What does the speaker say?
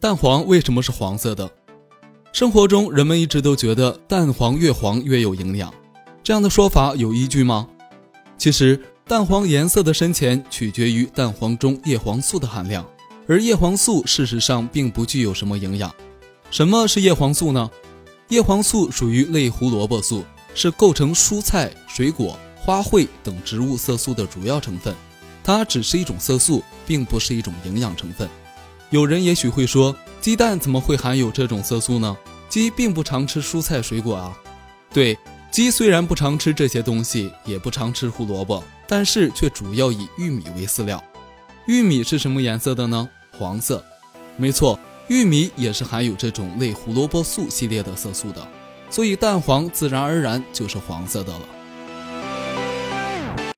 蛋黄为什么是黄色的？生活中人们一直都觉得蛋黄越黄越有营养，这样的说法有依据吗？其实，蛋黄颜色的深浅取决于蛋黄中叶黄素的含量，而叶黄素事实上并不具有什么营养。什么是叶黄素呢？叶黄素属于类胡萝卜素，是构成蔬菜、水果、花卉等植物色素的主要成分。它只是一种色素，并不是一种营养成分。有人也许会说，鸡蛋怎么会含有这种色素呢？鸡并不常吃蔬菜水果啊。对，鸡虽然不常吃这些东西，也不常吃胡萝卜，但是却主要以玉米为饲料。玉米是什么颜色的呢？黄色。没错，玉米也是含有这种类胡萝卜素系列的色素的，所以蛋黄自然而然就是黄色的了。